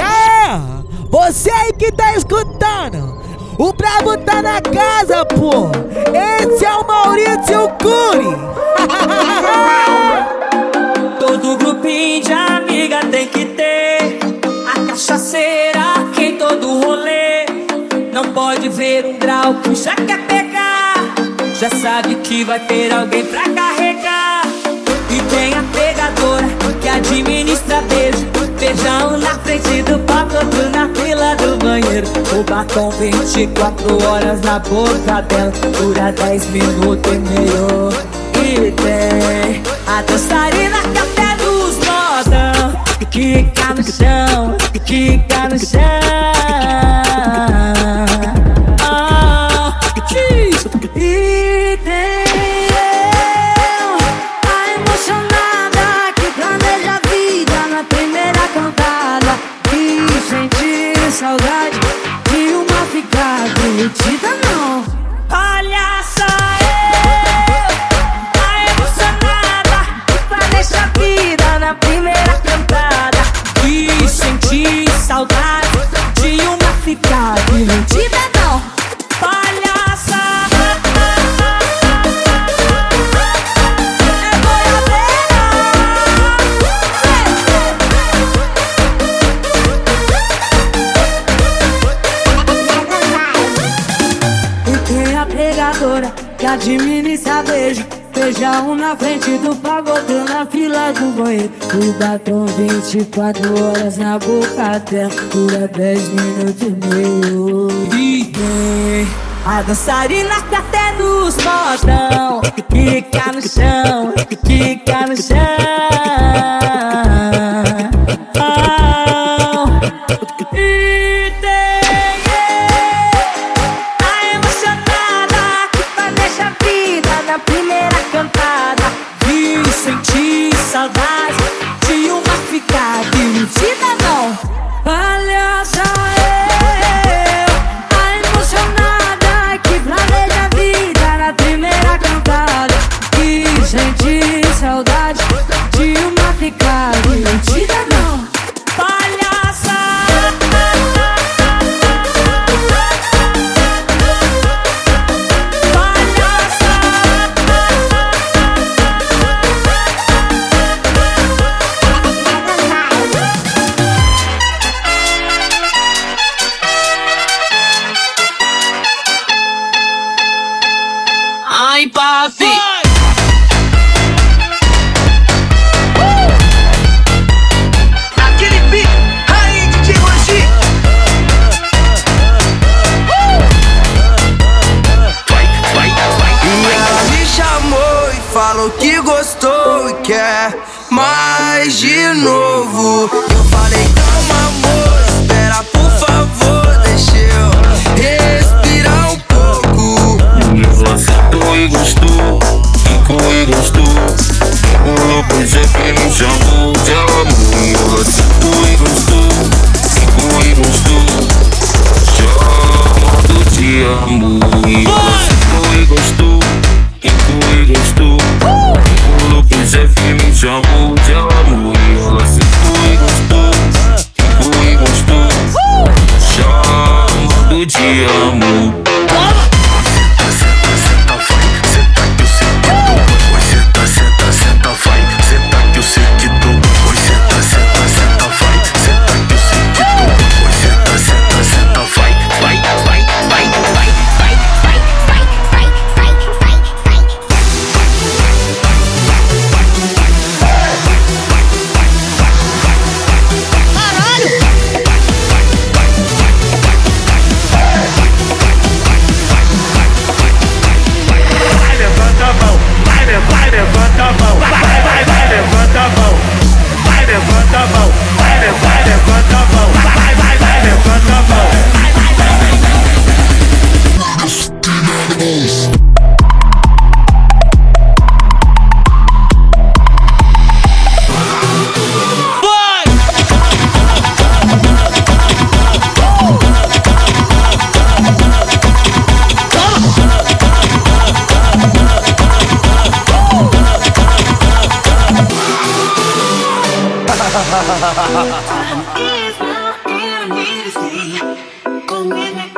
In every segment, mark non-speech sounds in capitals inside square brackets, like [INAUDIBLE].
Aí, você aí que tá escutando, o brabo tá na casa, pô. Esse é o Maurício Cury. [LAUGHS] Todo grupinho de amiga tem que ter a cachaceira que em todo rolê. Não pode ver um grau que já quer pegar. Já sabe que vai ter alguém pra carregar. E tem a pegadora que administra beijo. Beijão na frente do pacote na fila do banheiro. O batom 24 horas na boca dela. Dura 10 minutos e meio. E tem a dançarina que até dos. Que quica no chão, quica no chão. how pagote na fila do banheiro. O batom 24 horas na boca dela. Dura 10 minutos e meio. E tem a dançarina que até nos mostram. Fica no chão, fica no chão. me.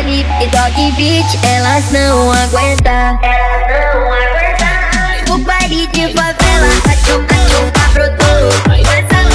Dani e toque Beat, elas não aguentam. Elas não aguentam. O baile de favela, a tchuca tchuca brotou. Mas a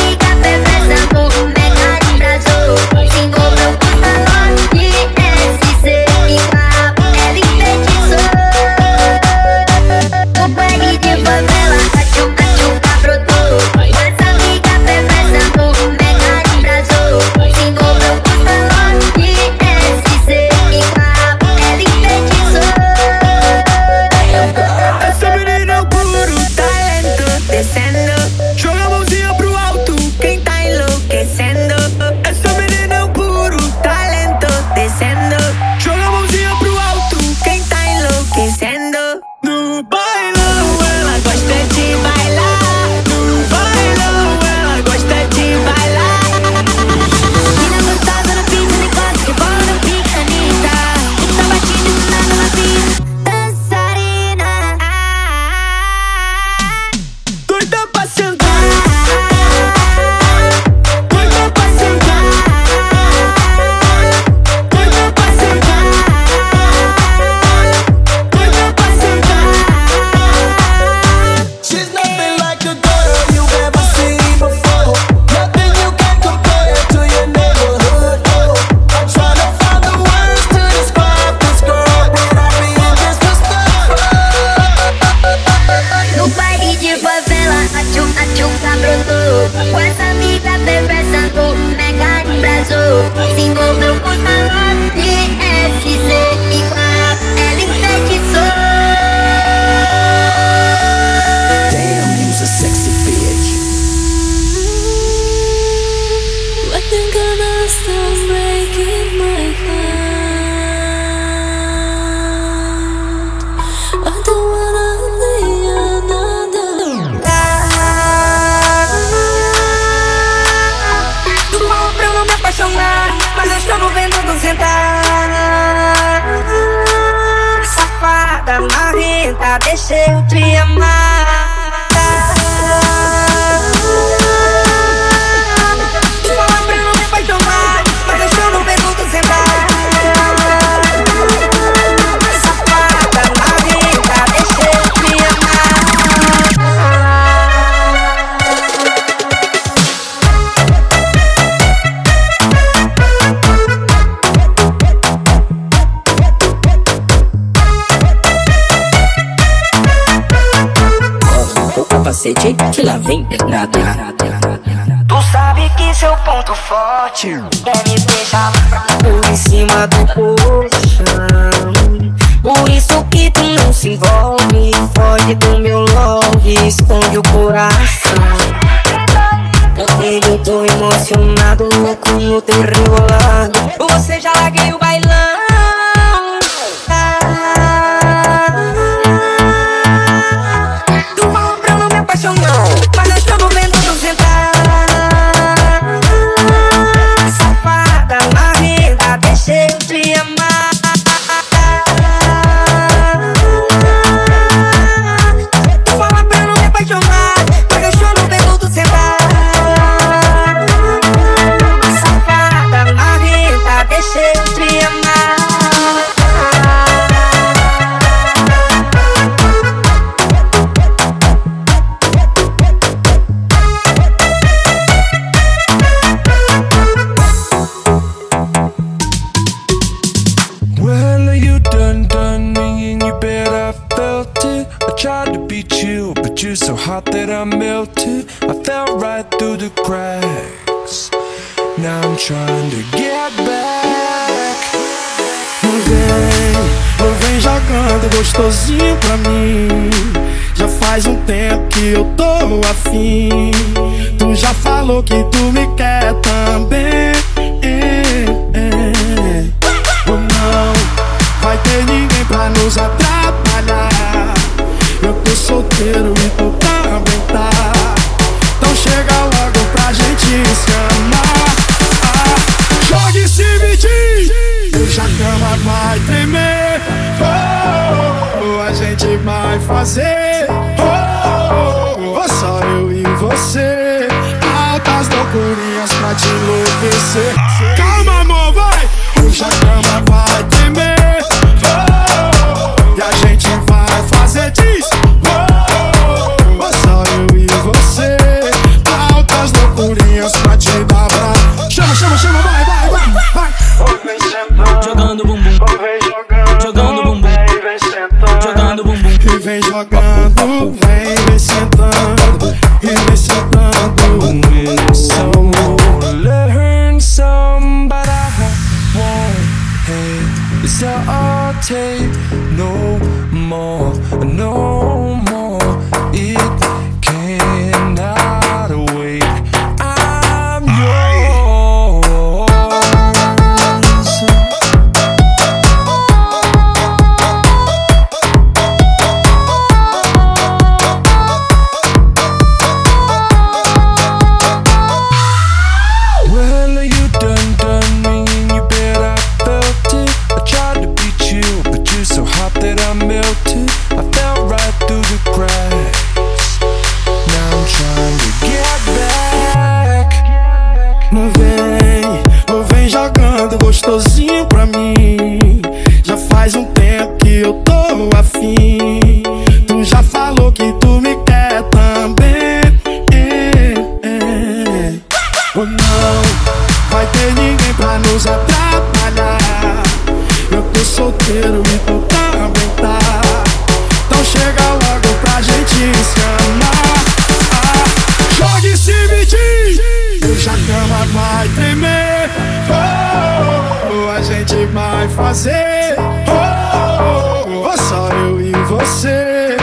fazer. Oh, oh, oh, oh, só eu e você.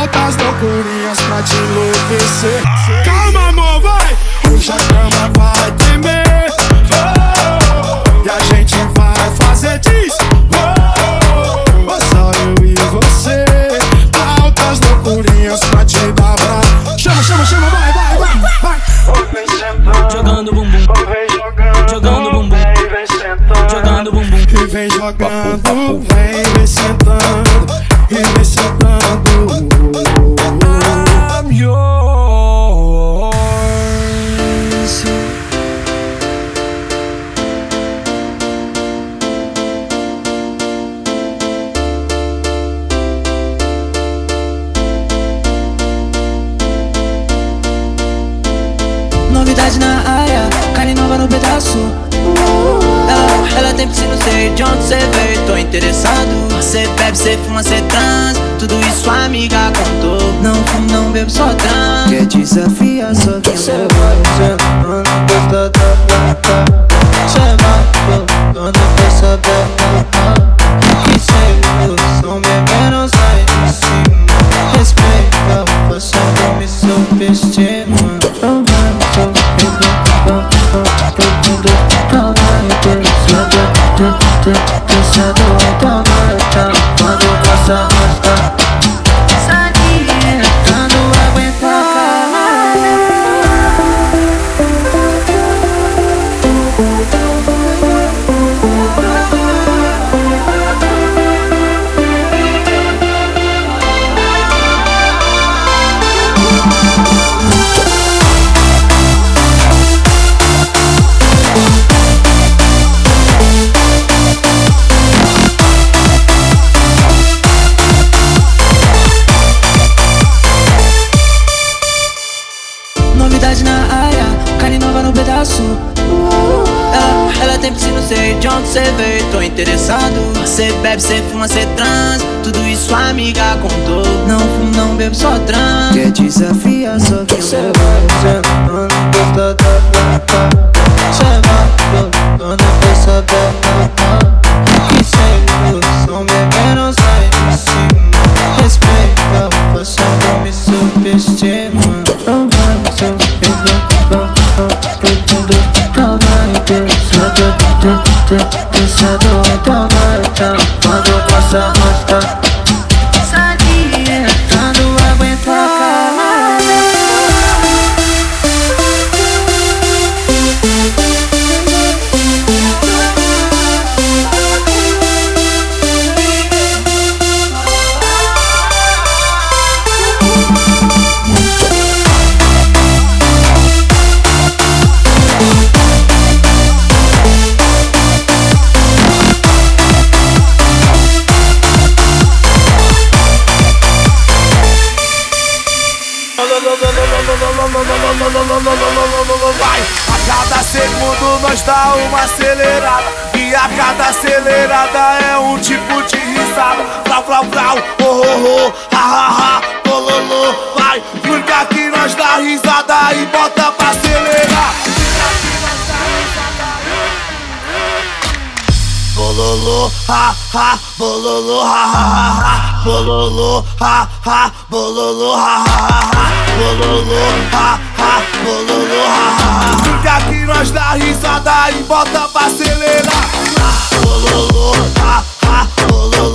Altas loucurinhas pra te enlouquecer. jogando, vem me sentando, e me sentando. yourself dá uma acelerada E a cada acelerada é um tipo de risada. Flau, flau, flau, oh, oh, oh, ha, ha, ha, bololô Vai, porque que nós dá risada e bota pra acelerar. Bololô, ha, ha, bololô, ha, ha, ha, ha. Bololô, ha, ha, bololô, ha, ha, ha. Bololô, ha, Porque aqui nós dá risada e bota pra acelerar. Ha, ha, ha, ha,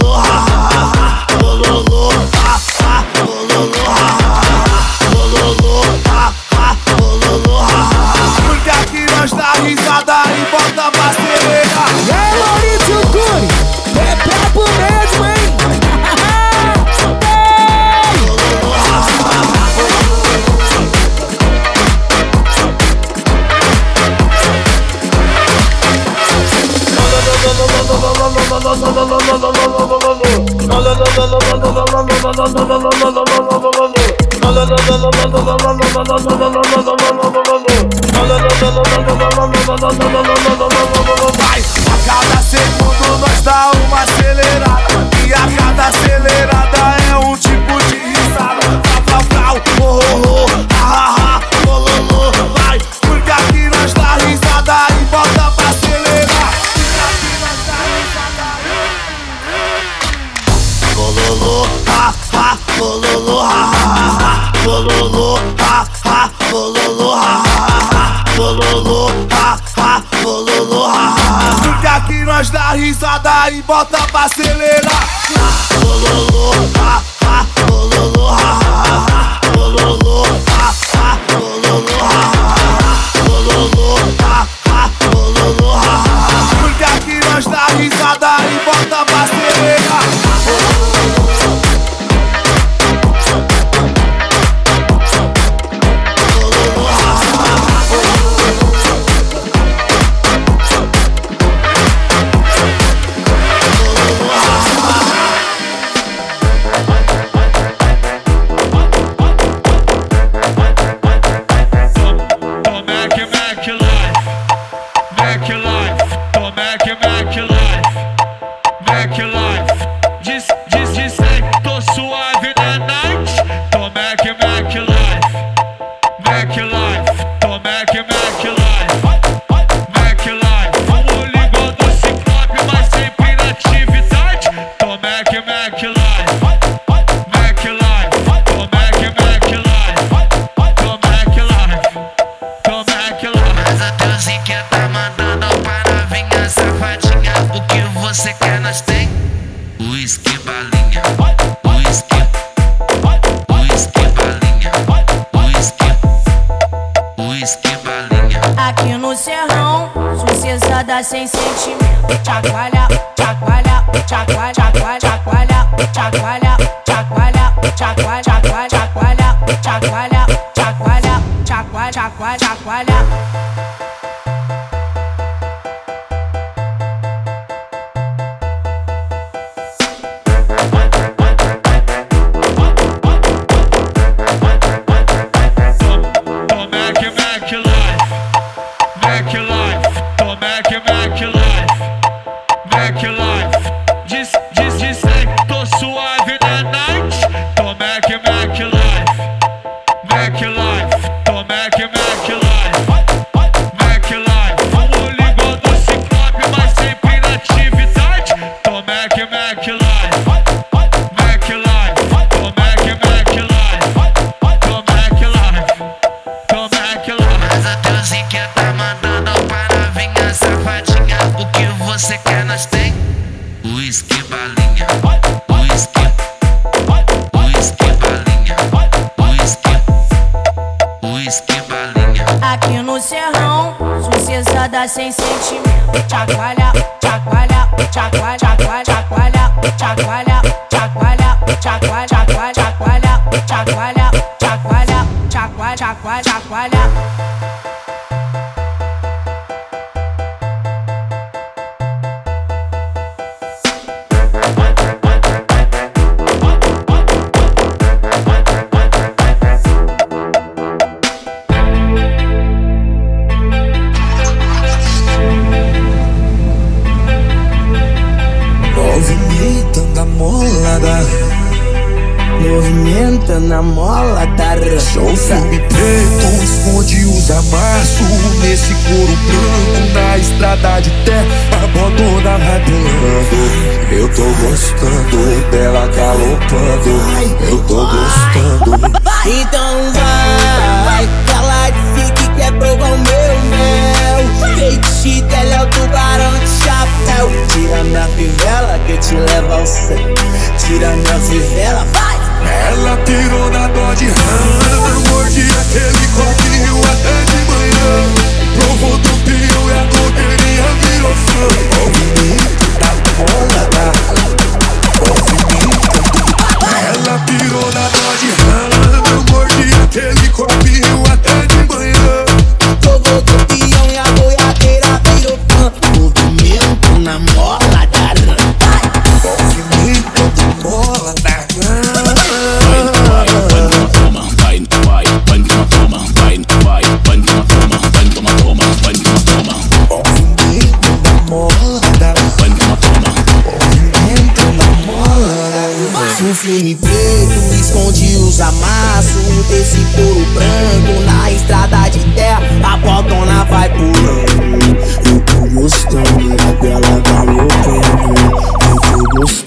Porque aqui nós dá risada e bota pra A cada segundo nós dá uma acelerada E a cada acelerada é um tipo de risada oh, oh, oh, ha, ha, ha, bololô Vai, porque risada e bota pra acelerar aqui no serrão, sucessada sem sentimento. Chacoalha, chacoalha, chacoalha, chacoalha, chacoalha, chacoalha, chacoalha, chacoalha, chacoalha, chacoalha, chacoalha, chacoalha, chacoalha, chacoalha. Tô gostando dela galopando. Eu tô gostando. Então vai Ela disse que é quer provar o meu mel Feitiço dela é o tubarão de chapéu. Tira minha fivela que te leva ao céu. Tira minha fivela, vai. Ela tirou da dó de rama.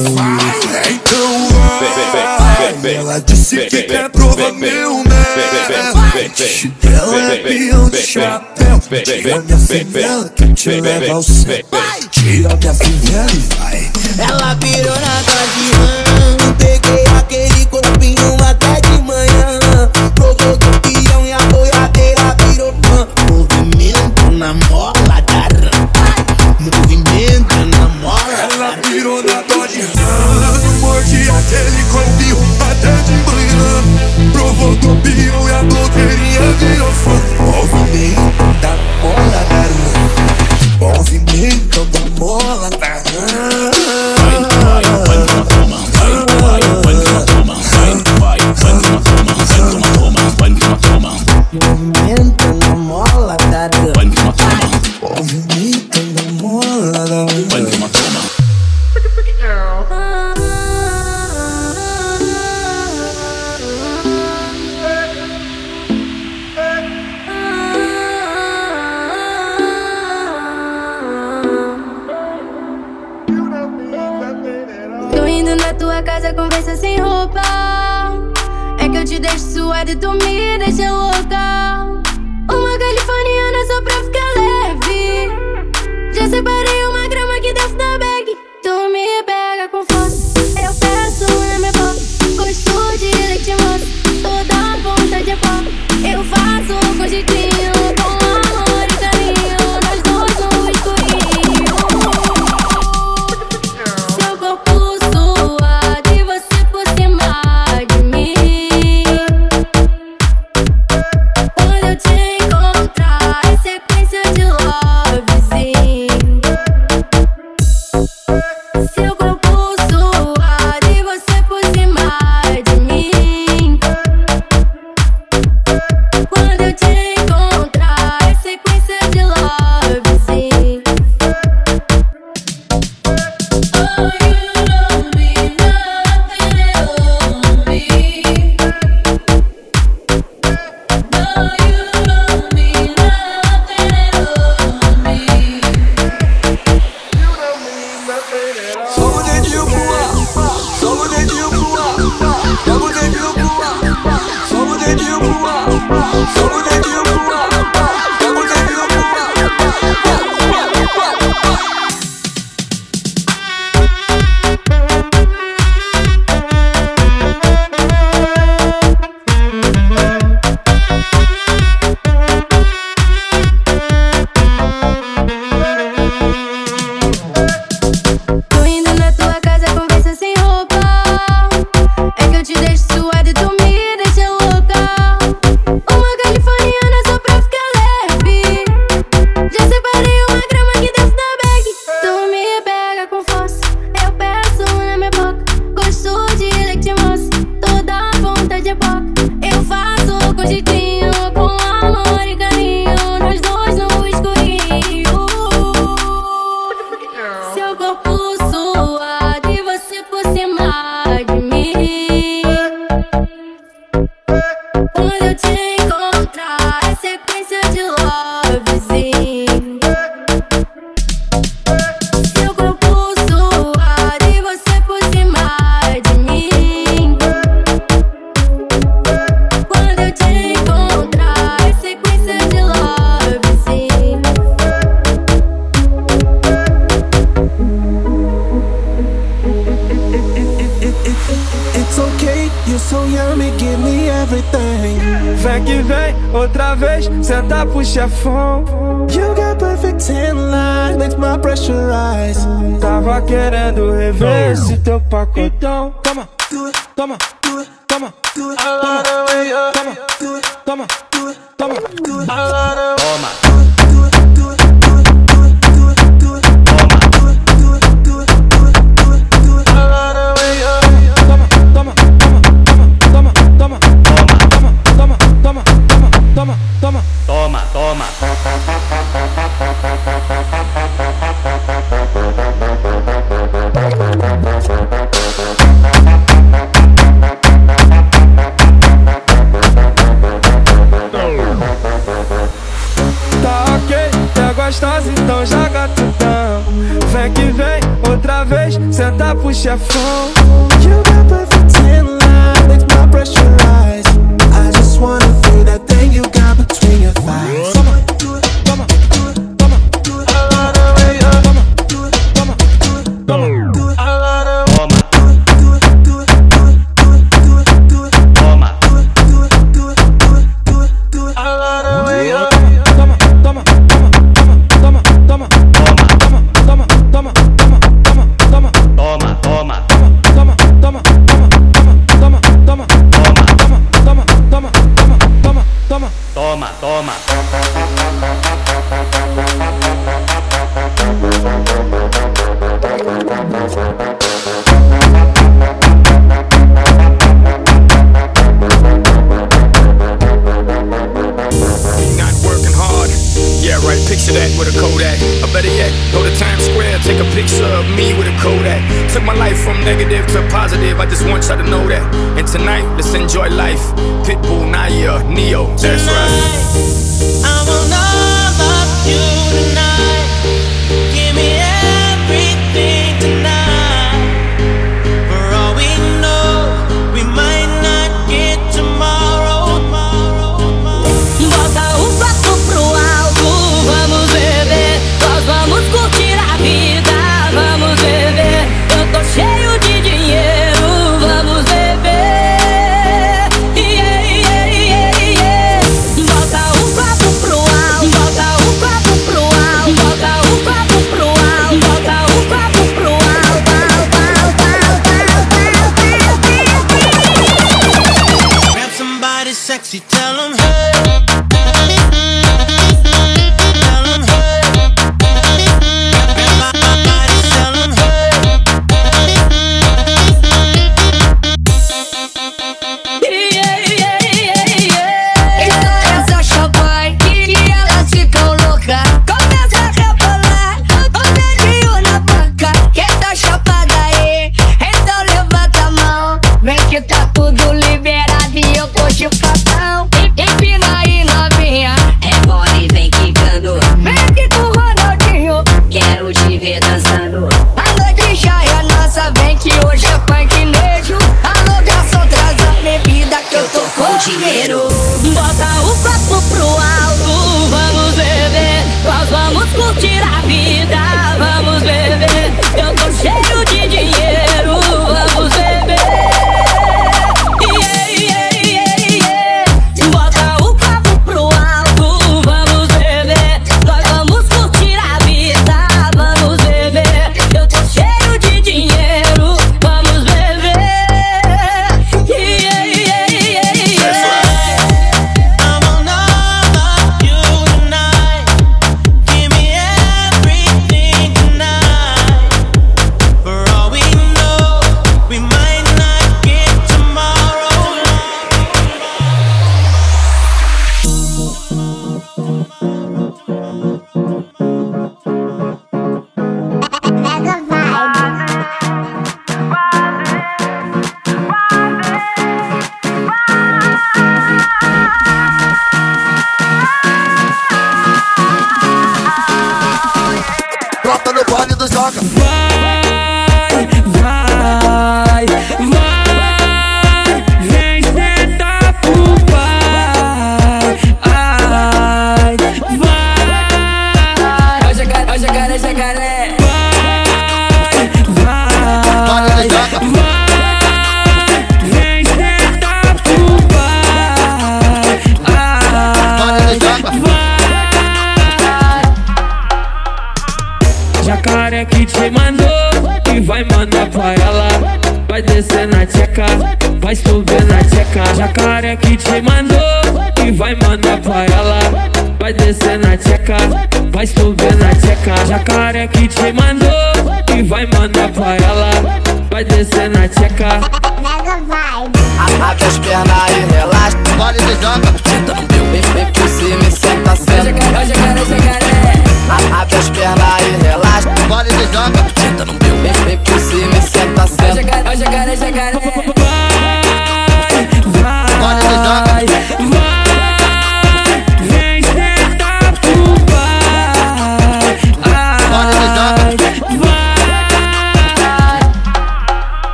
Vai, então vai. Ela disse que quer provar meu mete. Ela é peão de chapéu. Tira minha fivela que eu te levo ao céu. Tira minha fivela e vai. Ela virou na casa de rã, peguei. τελικό control. You got the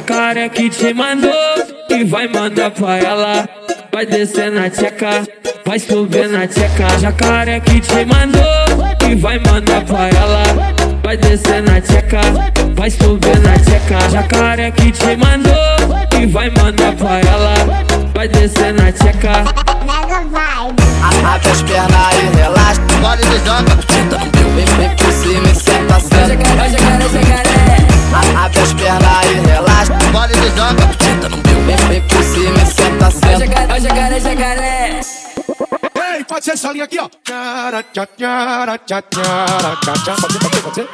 vai. Jacaré que te mandou e vai mandar pra ela. Vai descer na tcheca, vai subir na tcheca. Jacaré que te mandou e vai mandar pra ela. Vai descer na tcheca, vai subir na tcheca. Jacaré que te mandou e vai mandar pra ela. Vai descer na tcheca. Abre as pernas e relaxa. Pode de joga. Vem, vem por cima e senta, senta. Abre as pernas e relaxa. Pode de joga. Vem, vem por cima e senta, senta. Ei, pode ser essa linha aqui, ó. Tchara, tchá, tchara, tchá, tchara, tchá, tchá. Pode ser, pode ser, pode ser.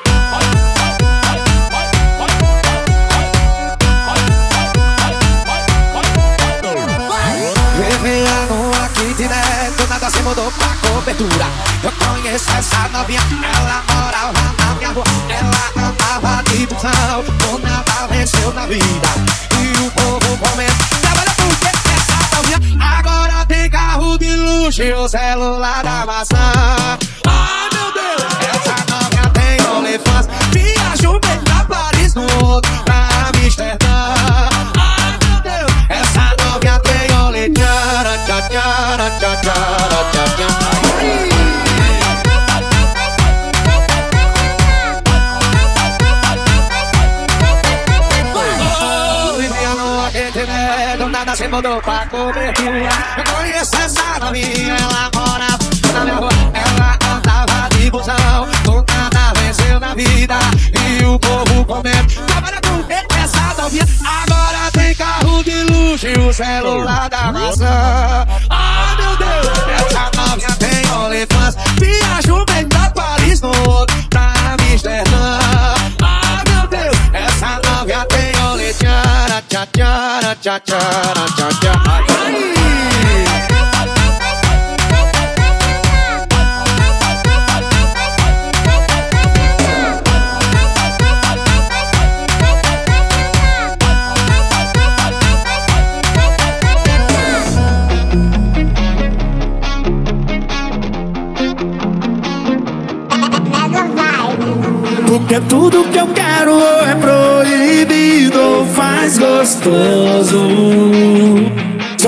Direto, nada se mudou pra cobertura. Eu conheço essa novinha, ela morava na minha rua. Ela andava de busão, do nada venceu na vida. E o povo comenta, trabalha porque essa novinha agora tem carro de luxo e o celular da maçã. Ai meu Deus, essa novinha tem OnlyFans, viaja bem pra Paris no outro pra Amsterdã. Nada se mudou pra cobertura. Eu conheço essa novinha, ela mora na minha rua. Ela andava de busão, do nada na vida. E o povo comenta, trabalha com essa novinha. Agora tem carro de luxo e o celular da maçã. Tchara, tchá, tchara, tchá,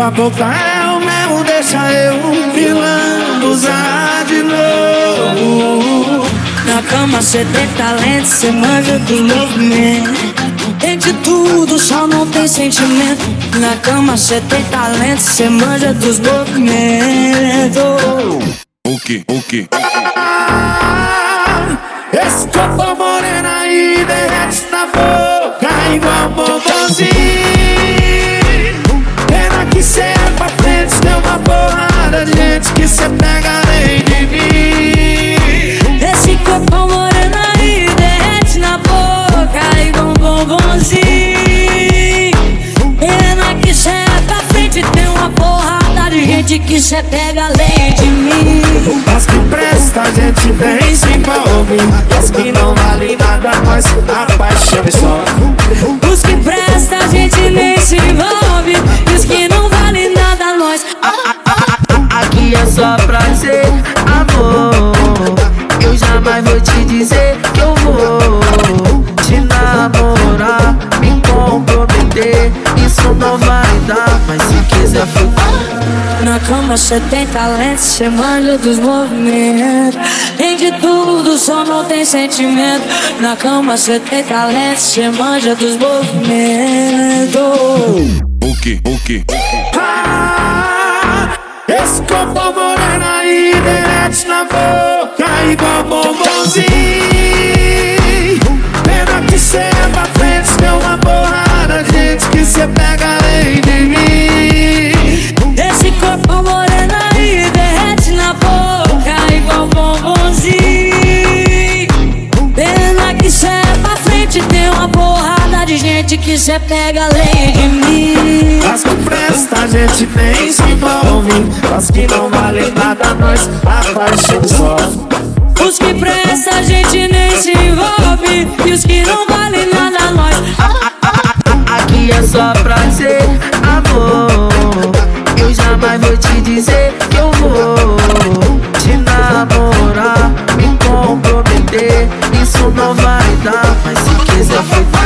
É o mesmo, deixa eu vilando usar de novo. Na cama cê tem talento, cê manja do movimento. Tem de tudo, só não tem sentimento. Na cama cê tem talento, cê manja dos movimentos. O que, o que? Esse corpo moreno aí derrete na boca igual bombonzinho. De que cê pega além de mim. As que presta, a gente vem se envolve. As que não vale nada, nós a paixão e só. Os que presta a gente nem se envolve E os que não valem nada nós Aqui é só prazer, amor. Eu jamais vou te dizer que eu vou te namorar, me comprometer. Isso não vai dar, mas se quiser ficar na cama cê tem talento, cê manja dos movimentos. Tem de tudo, só não tem sentimento. Na cama cê tem talento, cê manja dos movimentos. O que, o que? Ah, esse copo morena aí, derrete na boca igual bombonzinho. Pena que cê é pra frente, deu uma porrada, gente, que cê pega. Que quiser, pega além de mim. As que presta, a gente nem se envolve. As que não valem nada, nós apaixonamos. Os que presta, a gente nem se envolve. E os que não valem nada, nós. Aqui é só prazer, amor. Eu jamais vou te dizer que eu vou te namorar, me comprometer. Isso não vai dar, mas se quiser, fica.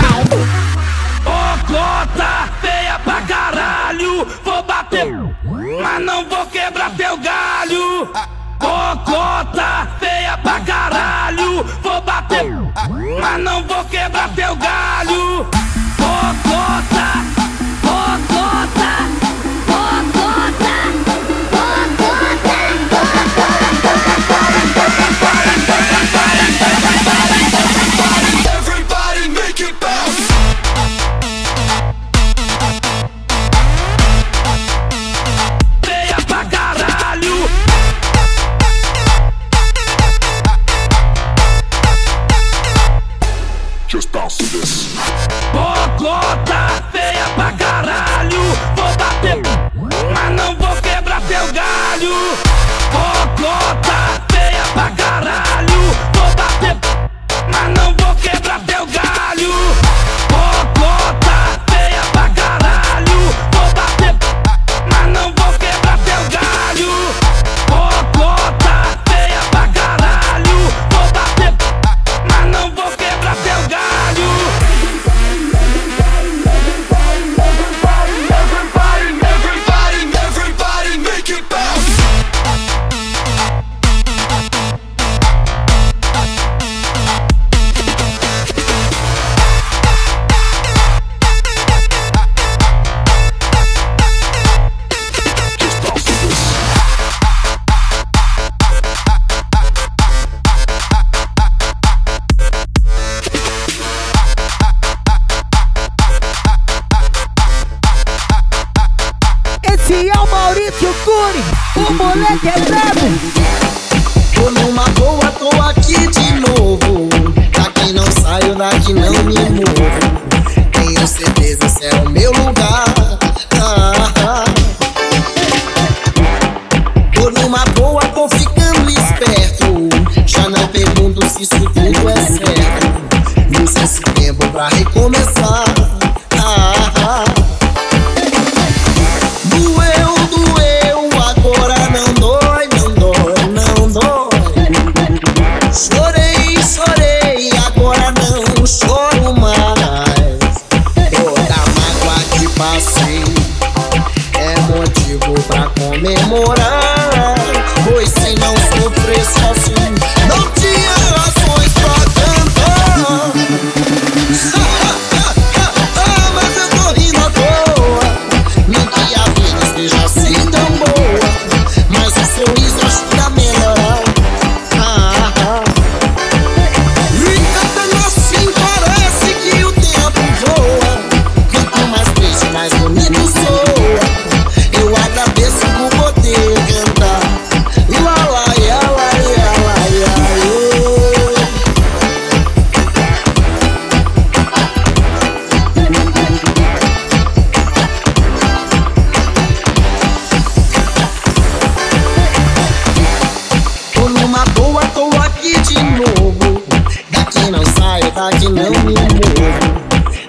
eu tô aqui de novo. Daqui não saio, daqui não me movo.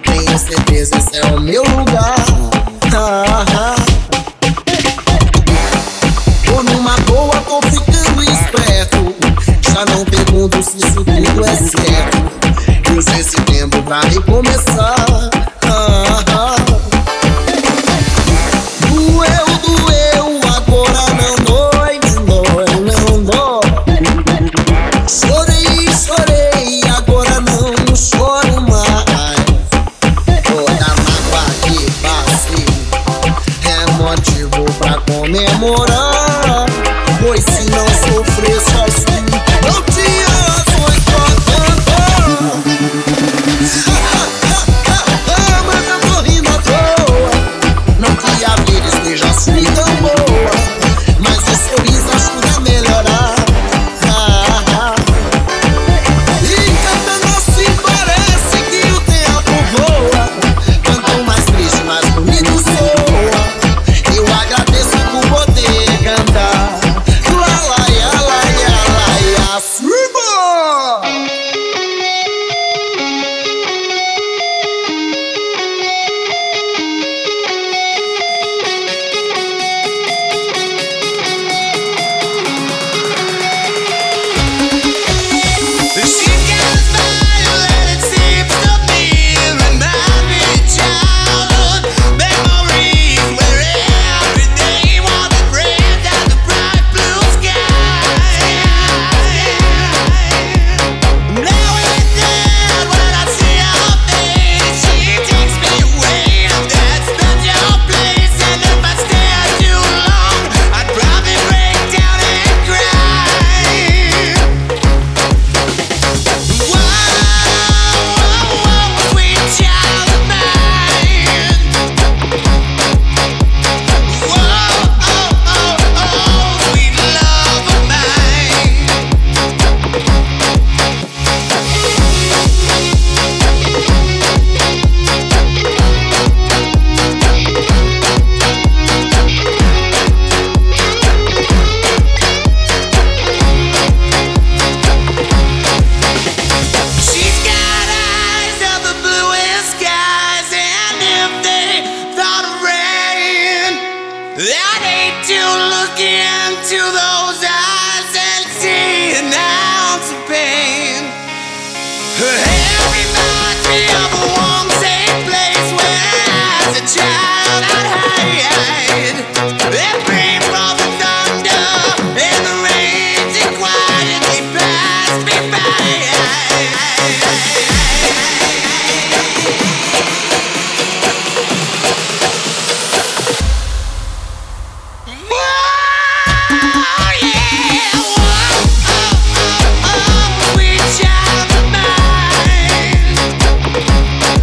Tenho certeza, esse é o meu lugar. Ah, ah, ah. Tô numa boa, tô ficando esperto. Já não pergunto se isso tudo é certo. Pois esse tempo pra recomeçar.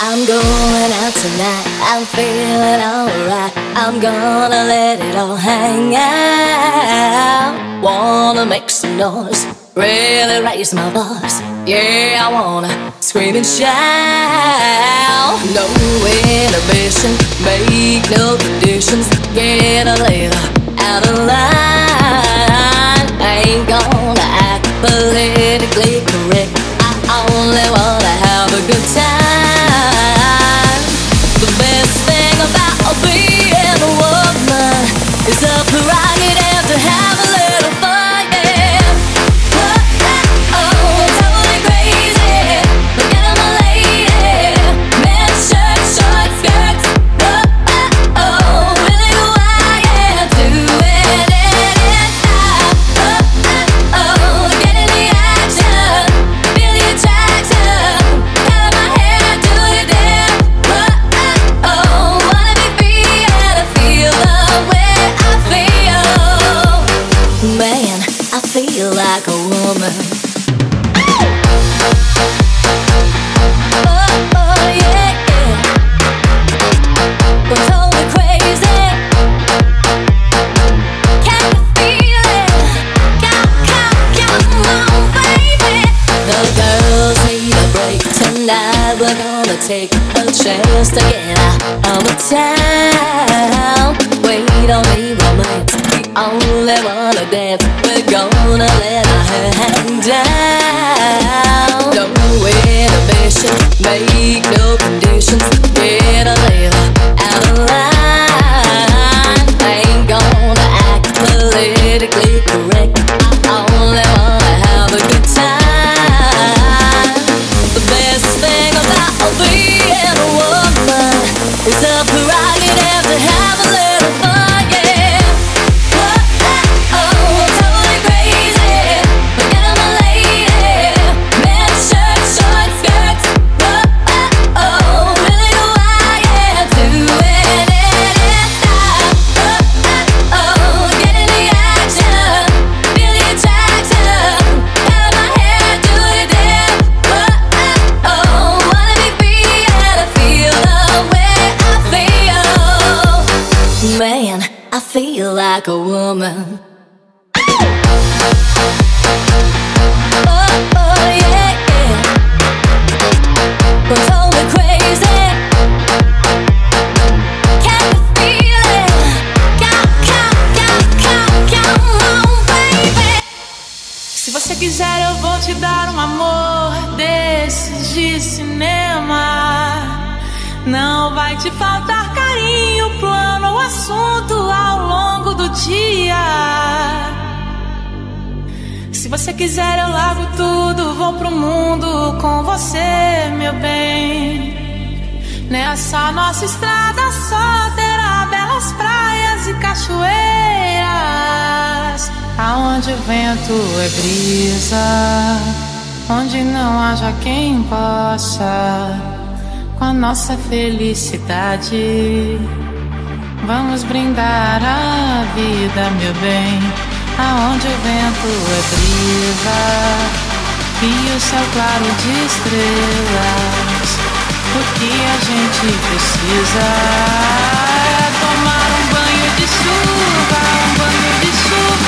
I'm going out tonight. I'm feeling alright. I'm gonna let it all hang out. Wanna make some noise, really raise my voice. Yeah, I wanna scream and shout. No inhibition, make no conditions. Get a little out of line. I ain't gonna act politically correct. I only wanna have a good time. Quiser, eu vou te dar um amor desses de cinema. Não vai te faltar carinho, plano ou assunto ao longo do dia. Se você quiser, eu largo tudo, vou pro mundo com você, meu bem. Nessa nossa estrada só terá belas praias e cachoeiras. Aonde o vento é brisa, onde não haja quem possa com a nossa felicidade. Vamos brindar a vida, meu bem, aonde o vento é brisa e o céu claro de estrelas. O que a gente precisa é tomar um banho de chuva, um banho de chuva.